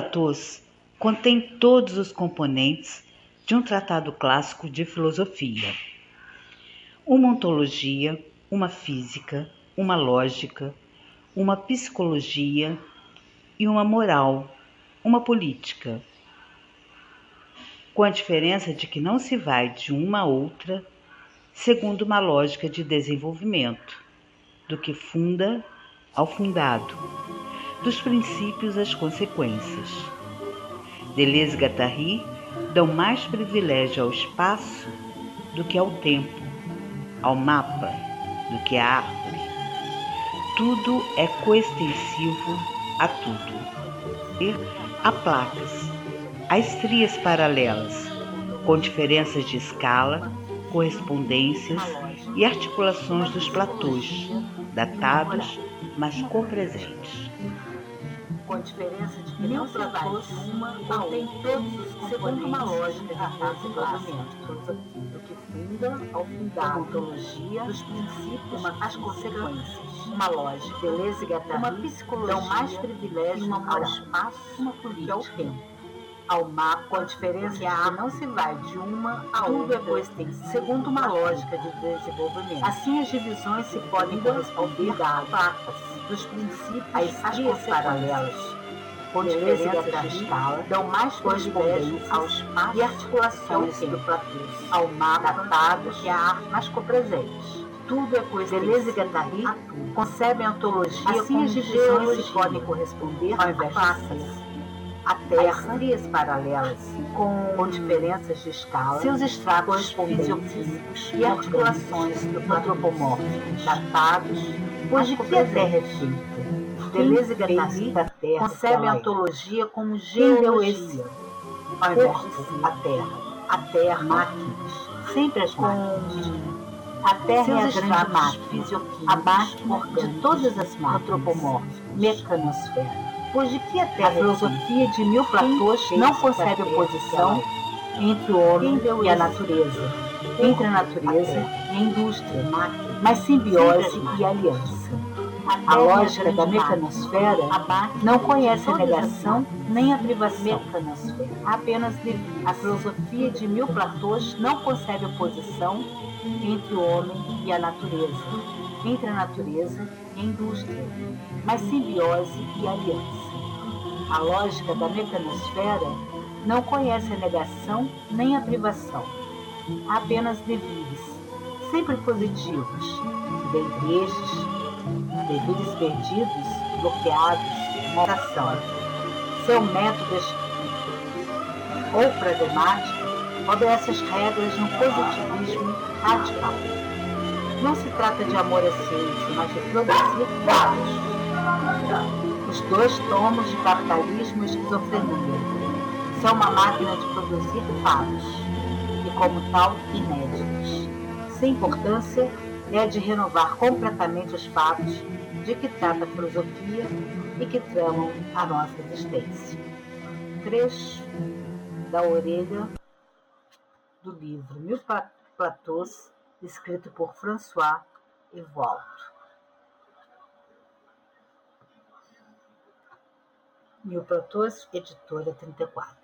Platôs contém todos os componentes de um tratado clássico de filosofia. Uma ontologia, uma física, uma lógica, uma psicologia e uma moral, uma política. Com a diferença de que não se vai de uma a outra segundo uma lógica de desenvolvimento, do que funda ao fundado, dos princípios às consequências. Deleuze e Guattari dão mais privilégio ao espaço do que ao tempo, ao mapa do que à árvore. Tudo é coextensivo a tudo. E há placas, há estrias paralelas, com diferenças de escala, correspondências e articulações dos platôs, datados, mas compresentes com a diferença de que não uma contém todos os componentes segundo uma lógica de desenvolvimento, do que funda ao fundar. A ontologia dos princípios uma, as consequências, uma lógica, beleza e Guattari, uma psicologia, dão mais privilégio uma ao espaço, uma política, que ao tempo ao mapa, com a diferença que a não se vai de uma a outra, é segundo uma lógica de desenvolvimento. Assim, as divisões se podem corresponder a placas dos princípios as estrias paralelas com diferenças da escala, dão mais correspondência aos e articulações do platô, ao mapa datados e a arte mais copresentes. Tudo é coisa Deleuze e Guattari concebem a ontologia assim, como as divisões se podem corresponder ao invés de a Terra, as paralelas, com, diferenças de escala, seus estratos fisioquímicos e articulações antropomórficos, datados, de que a Terra é feita? Deleuze e Guattari concebem a ontologia como de a Terra. A Terra, máquinas, sempre as máquinas. A Terra é a grande máquina, a máquina de todas as máquinas, antropomórficas, mecanosfera pois de que a Terra a filosofia de mil platôs não concebe oposição entre o homem e a natureza, entre a natureza e a indústria, mas simbiose e aliança. A lógica da mecanosfera não conhece a negação nem a privação. Apenas devido. A filosofia de mil platôs não concebe oposição entre o homem e a natureza, entre a natureza e a indústria, mas simbiose e aliança. A lógica da mecanosfera não conhece a negação nem a privação, apenas devires, sempre positivos, dentre estes, devires perdidos, bloqueados, moração. Seu método ou pragmático obedece às regras um positivismo radical. Não se trata de amor à ciência, mas de produzir dados os dois tomos de capitalismo e esquizofrenia. São uma máquina de produzir fatos, e como tal, inéditos. Sua importância é de renovar completamente os fatos de que trata a filosofia e que tramam a nossa existência. Trecho da orelha do livro Mil Platôs, escrito por François Evolto. Mil Platôs, editora 34.